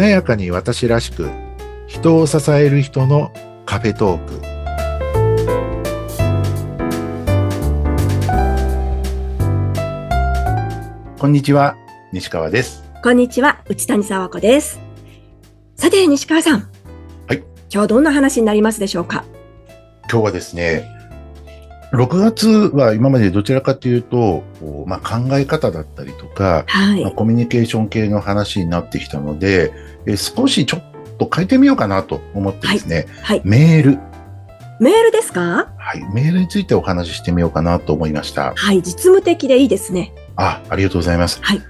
華やかに私らしく人を支える人のカフェトークこんにちは西川ですこんにちは、内谷沢子です。さて、西川さん。はい。今日はどんな話になりますでしょうか？今日はですね6月は今までどちらかというと、まあ、考え方だったりとか、はい。まあ、コミュニケーション系の話になってきたので、え少しちょっと変えてみようかなと思ってですね、はい。メール、メールですか？はい、メールについてお話ししてみようかなと思いました。はい。実務的でいいですね。あ、ありがとうございます。はい。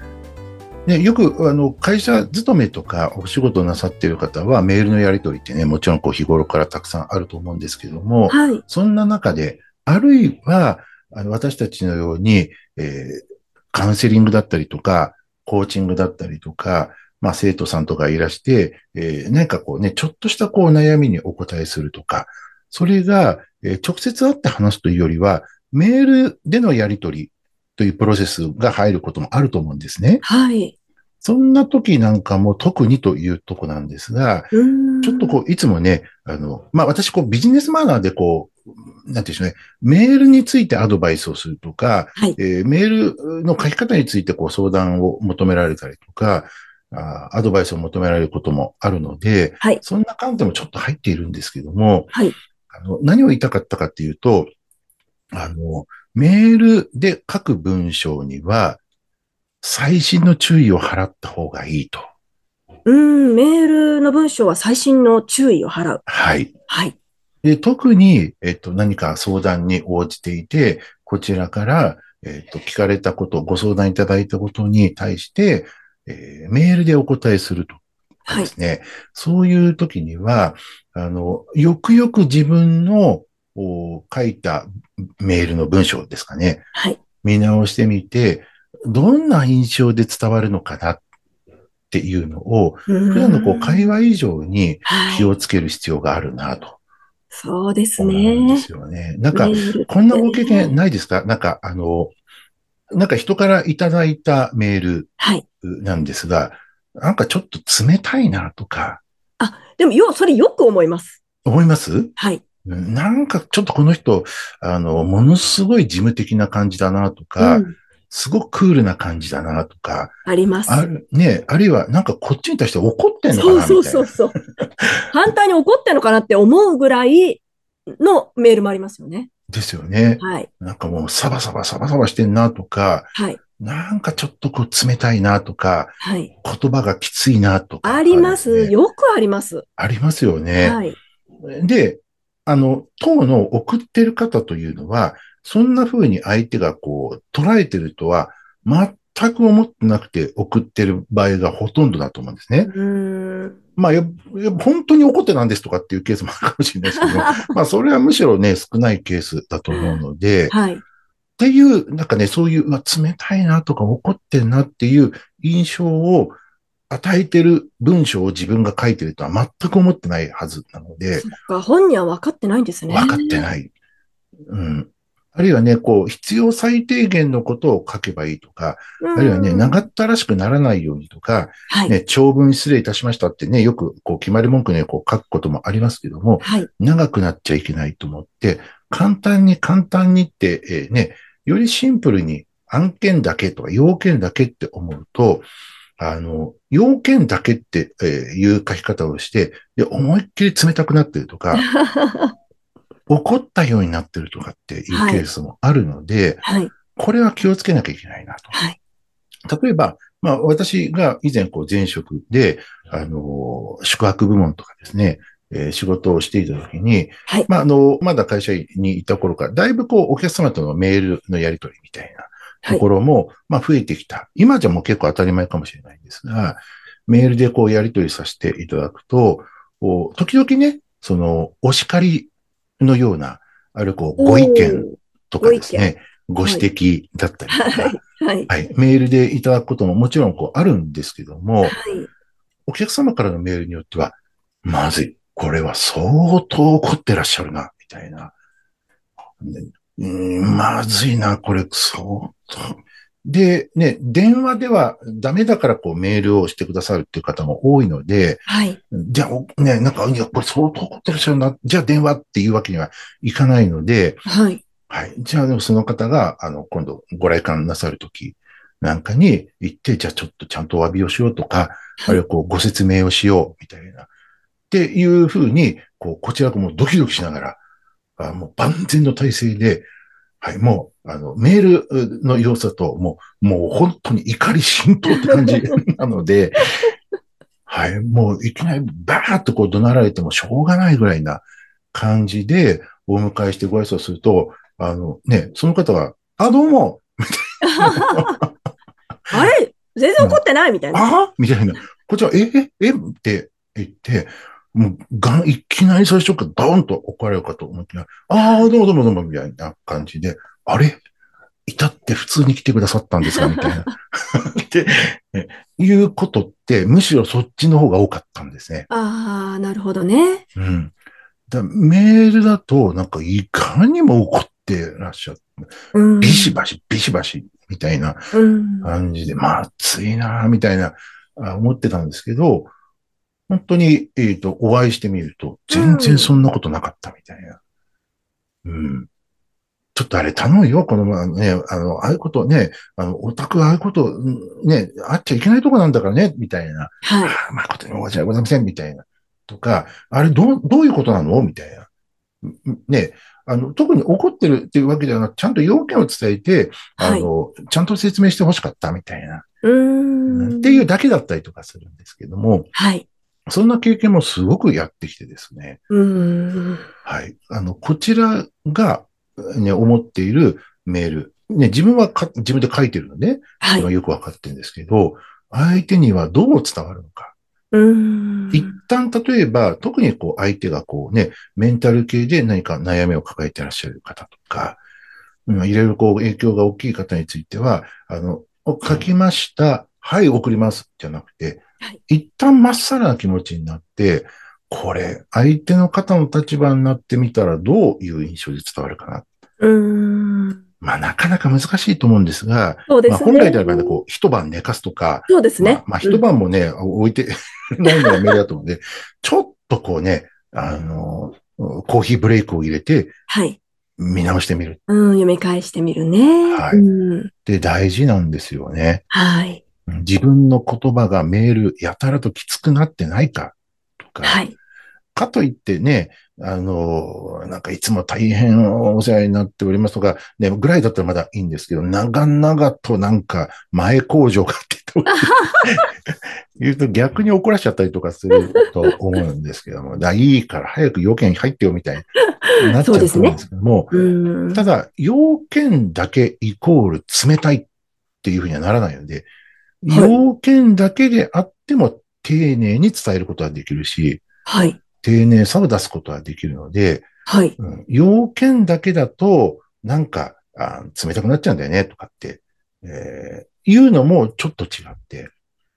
ね、よく、あの、会社勤めとかお仕事をなさっている方は、メールのやり取りってね、もちろんこう日頃からたくさんあると思うんですけども、はい。そんな中で、あるいは、あの私たちのように、えーカウンセリングだったりとか、コーチングだったりとか、まあ生徒さんとかいらして、えー何かこうね、ちょっとしたこう悩みにお答えするとか、それが、えー直接会って話すというよりは、メールでのやり取りというプロセスが入ることもあると思うんですね。はい。そんな時なんかも特にというとこなんですが。ちょっとこう、いつもね、あの、まあ、私、こう、ビジネスマナーでこう、なんていうんでしょうね、メールについてアドバイスをするとか、はい。えーメールの書き方についてこう相談を求められたりとか、あーアドバイスを求められることもあるので、はい。そんな観点もちょっと入っているんですけども、はい。あの何を言いたかったかっていうと、あの、メールで書く文章には、最新の注意を払った方がいいと。うーん。メールの文章は最新の注意を払う。はい。はい。で、特に、えっと、何か相談に応じていて、こちらから、えっと、聞かれたこと、ご相談いただいたことに対して、えーメールでお答えするとで。すね。そういう時には、あの、よくよく自分のお書いたメールの文章ですかね。はい。見直してみて、どんな印象で伝わるのかなっていうのを、普普段のこう会話以上にはい気。をつける必要があるなとそうです思うんでね。すよね。なんかこんなご経験ないですか？なんか、あの、なんか人からいただいたメールはい。なんですが、なんかちょっと冷たいなとか、でも、よ、それよく思います。思います？はい。うんなんかちょっとこの人、あの、ものすごい事務的な感じだなとか、うん。すごくクールな感じだなとか、あります。ある、ね、あるいはなんかこっちに対して怒ってんのかなそう。そうそうそう。反対に怒ってんのかなって思うぐらいのメールもありますよね。ですよね。はい。なんかもうサバサバサバサバしてんなとか、はい。なんかちょっとこう冷たいなとか、はい。言葉がきついなとか、あります。ねよくあります。ありますよね。はい。で、あの、当の送ってる方というのは、そんな風に相手がこう、捉えてるとは、全く思ってなくて送ってる場合がほとんどだと思うんですね。まあ、本当に怒ってなんですとかっていうケースもあるかもしれないですけど、まあ、それはむしろね、少ないケースだと思うので、はい。っていう、なんかね、そういう、うわ冷たいなとか怒ってんなっていう印象を与えてる文章を自分が書いてるとは全く思ってないはずなのでそ、っか、本人は分かってないんですね。分かってない。うん。あるいはね、こう、必要最低限のことを書けばいいとか、うん。あるいはね、長ったらしくならないようにとか、はい。ね、長文失礼いたしましたってね、よくこう、決まり文句ね、こう書くこともありますけども、はい。長くなっちゃいけないと思って、簡単に簡単にって、えーね、よりシンプルに案件だけとか要件だけって思うと、あの、要件だけってえーいう書き方をして、で、思いっきり冷たくなってるとか、怒ったようになってるとかっていうケースもあるので、はい。これは気をつけなきゃいけないなと。はい。例えば、まあ私が以前こう前職で、あの、宿泊部門とかですね、えー仕事をしていたときに、はい。まあ、あの、まだ会社にいた頃から、だいぶこう、お客様とのメールのやり取りみたいなところも、まあ、増えてきた。今じゃもう結構当たり前かもしれないんですが、メールでこう、やり取りさせていただくと、時々ね、その、お叱りのような、あるこう、ご意見とかですね、ご指摘だったりとか、はい。はい。はい、メールでいただくことももちろんこう、あるんですけども、はい。お客様からのメールによっては、まずい。これは相当怒ってらっしゃるな、みたいな。でうーん、まずいな、これ、相当。で、ね、電話ではダメだからこうメールをしてくださるっていう方も多いので、はい。じゃあ、おね、なんか、いや、これ相当怒ってらっしゃるな。じゃあ電話っていうわけにはいかないので、はい。はい。じゃあ、でもその方が、あの、今度ご来館なさるときなんかに行って、じゃあちょっとちゃんとお詫びをしようとか、あるいはこうご説明をしよう、みたいな。っていうふうに、こう、こちらもドキドキしながら、あもう万全の体制で、はい、もう、あの、メールの様子だと、もう、もう本当に怒り浸透って感じ なので、はい、もういきなりバーッとこう怒鳴られてもしょうがないぐらいな感じでお迎えしてご挨拶すると、あのね、その方は、あ、どうも、あれ？全然怒ってない？みたいな。あ？みたいな。こっちは、え、え、え？って言って、もう、がん、いきなり最初からドーンと怒られるかと思って、ああ、どうもどうもどうも、みたいな感じで、あれ？至って普通に来てくださったんですかみたいな。って、ねいうことって、むしろそっちの方が多かったんですね。ああ、なるほどね。うん。だメールだと、なんか、いかにも怒ってらっしゃって、うん。ビシバシ、ビシバシ、みたいなうん。感じで、まあ、暑いな、みたいな、あ思ってたんですけど、本当に、えっ、と、お会いしてみると、全然そんなことなかったみたいな。うん。ちょっとあれ頼むよ、このままね、あの、ああいうことね、あの、オタクああいうこと、うんね、あっちゃいけないとこなんだからね、みたいな。はい。ああ誠に申し訳ございません、みたいな。とか、あれ、どう、どういうことなの？みたいな。うんね、あの、特に怒ってるっていうわけではなく、ちゃんと要件を伝えて、あはい。の、ちゃんと説明してほしかったみたいな。うーん。っていうだけだったりとかするんですけども、はい。そんな経験もすごくやってきてですね。うーん。はい。あの、こちらが、ね、思っているメール。ね、自分はか自分で書いてるので、はい。よくわかってるんですけど、相手にはどう伝わるのか。ーん。一旦、例えば、特にこう、相手がこうね、メンタル系で何か悩みを抱えていらっしゃる方とか、うんいろいろこう、影響が大きい方については、あの、お書きました。はい、送ります。じゃなくて、はい一旦まっさらな気持ちになって、これ、相手の方の立場になってみたらどういう印象で伝わるかな。うーん。まあ、なかなか難しいと思うんですが、まあ、そうですね。本来であればね、こう、一晩寝かすとか、そうですね。まあ、まあ一晩もね、置いてないのがメールだと思うので、ちょっとこうね、あの、コーヒーブレイクを入れてはい。見直してみるうん、読み返してみるね。はいうん。って大事なんですよね。はい。自分の言葉がメールやたらときつくなってないかとか、はい。かといってね、あの、なんかいつも大変お世話になっておりますとか、ね、ぐらいだったらまだいいんですけど、長々となんか前工場がって言って言うと逆に怒らしちゃったりとかすると思うんですけども、だいいから早く要件入ってよみたいになっちゃうと思うんですけども、うん。ただ、要件だけイコール冷たいっていうふうにはならないので、はい要件だけであっても丁寧に伝えることはできるし、はい。丁寧さを出すことはできるので、はい。うん要件だけだと、なんかあ、冷たくなっちゃうんだよね、とかって、えーいうのもちょっと違って、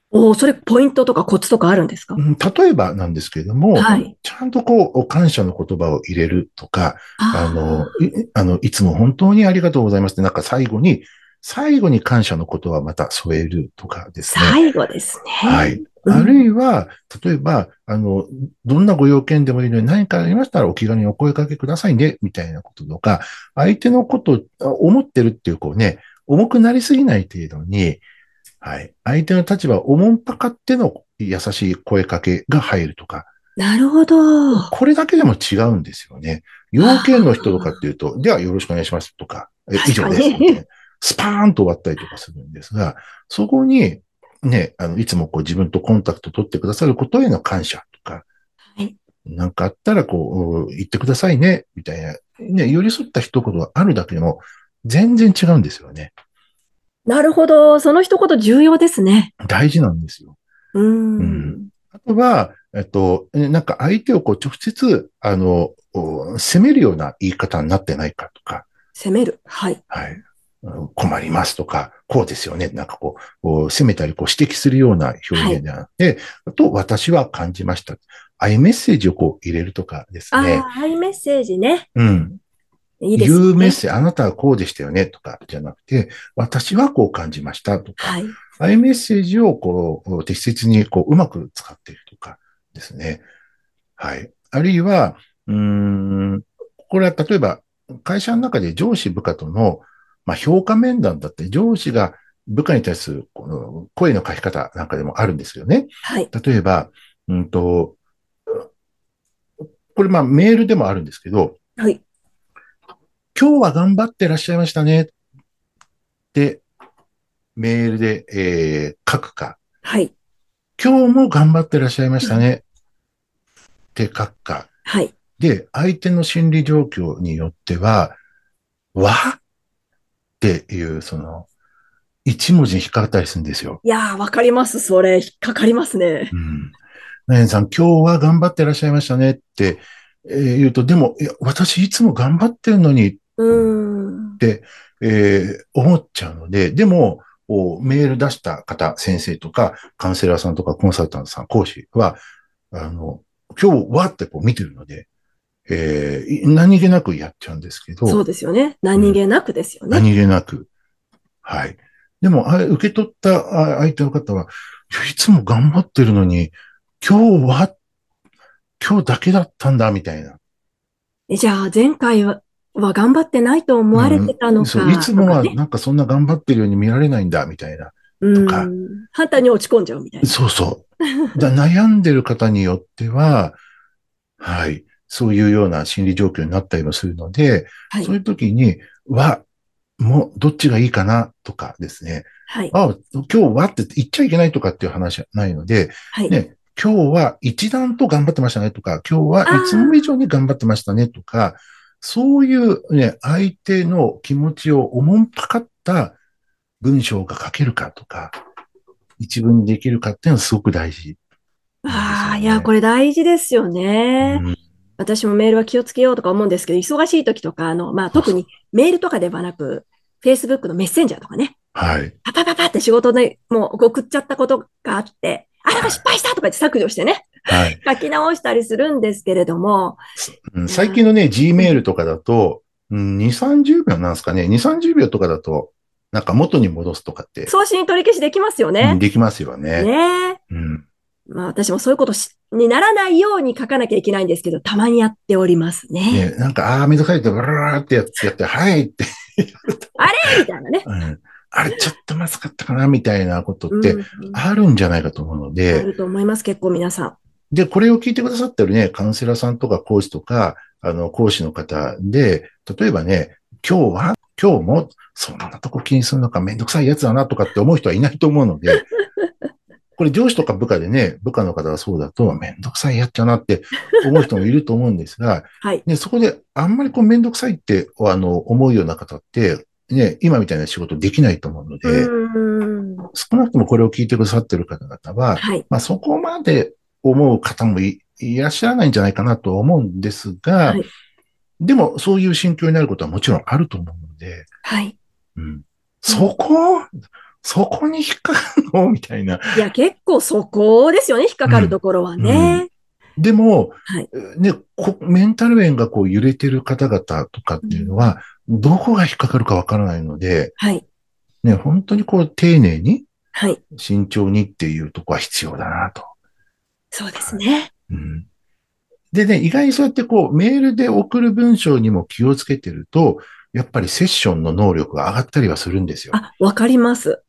おーそれポイントとかコツとかあるんですか？うん例えばなんですけれども、はい。ちゃんとこう、感謝の言葉を入れるとか、あーの、いあの、いつも本当にありがとうございますって、なんか最後に、最後に感謝の言葉をまた添えるとかですね。最後ですね。はい。うんあるいは、例えば、あの、どんなご用件でもいいので何かありましたらお気軽にお声掛けくださいね、みたいなこととか、相手のことを思ってるっていう、こうね、重くなりすぎない程度に、はい。相手の立場をおもんぱかっての優しい声かけが入るとか、なるほど。これだけでも違うんですよね。要件の人とかっていうと、ではよろしくお願いしますとか、え以上です。スパーンと終わったりとかするんですが、そこに、ね、あの、いつもこう自分とコンタクト取ってくださることへの感謝とか、はいなんかあったらこう、言ってくださいね、みたいな、ね、寄り添った一言があるだけでも、全然違うんですよね。なるほど。その一言重要ですね。大事なんですよ。うーん。うんあとは、えっと、えなんか相手をこう直接、あの、お責めるような言い方になってないかとか、攻める。はい。はい。うん困りますとか、こうですよね。なんかこう、責めたりこう指摘するような表現であって、あと、私は感じました。アイメッセージをこう入れるとかですあね。あ、アイメッセージね。うん。いいですね。言うメッセージ、あなたはこうでしたよねとかじゃなくて、私はこう感じましたとか、はい。ああいうメッセージをこう適切にこううまく使っているとかですね。はい。あるいは、うーん、これは例えば会社の中で上司部下との、まあ、評価面談だって上司が部下に対するこの声の書き方なんかでもあるんですけどね。はい。例えば、うんと、これまあメールでもあるんですけど、はい。今日は頑張ってらっしゃいましたねってメールで、えー書くか、はい。今日も頑張ってらっしゃいましたねって書くか。はい。で、相手の心理状況によっては、わっていう、その、一文字に引っかかったりするんですよ。いやー、わかります。それ、引っかかりますね。うん。ナエンさん、今日は頑張ってらっしゃいましたねって、えー言うと、でも、いや、私いつも頑張ってるのに、うーん。えー思っちゃうので、でも、メール出した方、先生とか、カウンセラーさんとか、コンサルタントさん、講師は、あの、今日はってこう見てるので、えーい何気なくやっちゃうんですけど、そうですよね。何気なくですよね。何気なく。はい。でも、あ受け取ったあ相手の方は、いつも頑張ってるのに、今日は、今日だけだったんだ、みたいな。えじゃあ、前回はは頑張ってないと思われてたのか。そういつもはなんかそんな頑張ってるように見られないんだ、みたいな。うんとか反対に落ち込んじゃうみたいな。そうそう。だ悩んでる方によっては、はい、そういうような心理状況になったりもするので、はいそう。いう時に、は、もう、どっちがいいかなとかですね。はい。あ、今日はって言っちゃいけないとかっていう話はないので、はい。ね、今日は一段と頑張ってましたねとか、今日はいつも以上に頑張ってましたねとか、そういうね、相手の気持ちをおもんぱかった文章が書けるかとか、一文にできるかっていうのはすごく大事。ああ、いや、これ大事ですよね。うん私もメールは気をつけようとか思うんですけど、忙しい時とか、あの、まあ、特にメールとかではなく、Facebook のメッセンジャーとかね、はい。パパパパって仕事でもう送っちゃったことがあって、あ、なんか失敗したとか言って削除してね、はい。書き直したりするんですけれども、うん最近のね、Gmail とかだと、うん、2、30秒なんですかね。2、30秒とかだと、なんか元に戻すとかって、送信取り消しできますようんね。できますよね。ねうん。まあ私もそういうことしにならないように書かなきゃいけないんですけど、たまにやっておりますね。ね、なんか、ああー、めんどくさいって、ブラーってやって、やって、はいって、みたいなね。うん。あれ、ちょっとまずかったかな、みたいなことってうんあるんじゃないかと思うのあで、ると思います、結構皆さん。で、これを聞いてくださってるね、カウンセラーさんとか講師とか、あの、講師の方で、例えばね、今日は、今日も、そんなとこ気にするのかめんどくさいやつだなとかって思う人はいないと思うので、これ上司とか部下でね、部下の方がそうだと、めんどくさいやっちゃなって思う人もいると思うんですが、はい。ね、そこであんまりこうめんどくさいって、あの、思うような方って、ね、今みたいな仕事できないと思うので。少なくともこれを聞いてくださってる方々は、はい。まあそこまで思う方もいいらっしゃらないんじゃないかなと思うんですが、はいでもそういう心境になることはもちろんあると思うので、はい。うん、そこ、そこに引っかかるの？みたいな。いや、結構そこですよね、引っかかるところはね。でも、はいね、こメンタル面がこう揺れてる方々とかっていうのは、どこが引っかかるかわからないので、はい。ね、本当にこう丁寧に、はい。慎重にっていうとこは必要だなと。そうですね。うんでね、意外にそうやってこう、メールで送る文章にも気をつけてると、やっぱりセッションの能力が上がったりはするんですよ。あ、わかります。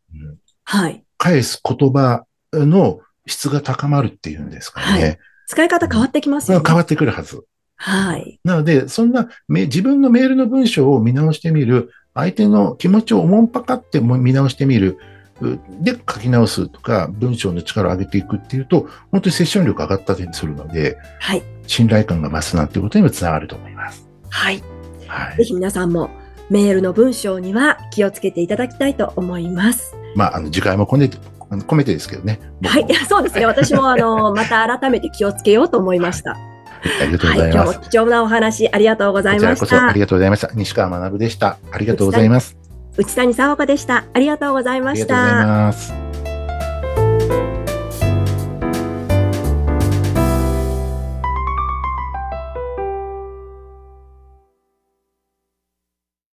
うんはい。返す言葉の質が高まるっていうんですかね。使い方変わってきますよね。変わってくるはず。はい。なので、そんなめ自分のメールの文章を見直してみる、相手の気持ちをおもんぱかっても見直してみる、うで、書き直すとか、文章の力を上げていくっていうと、本当にセッション力上がったりするので、はい。信頼感が増すなんていうことにもつながると思います。はい。はい。ぜひ皆さんもメールの文章には気をつけていただきたいと思います。まあ、あの、次回も込めて、あの込めてですけどね。はい。そうですね。私もあの、また改めて気をつけようと思いました。ありがとうはい。ございます。今日も貴重なお話ありがとうございましたこそあり。がとうございました。西川学でした。ありがとうございます。内谷沙和子でした。ありがとうございました。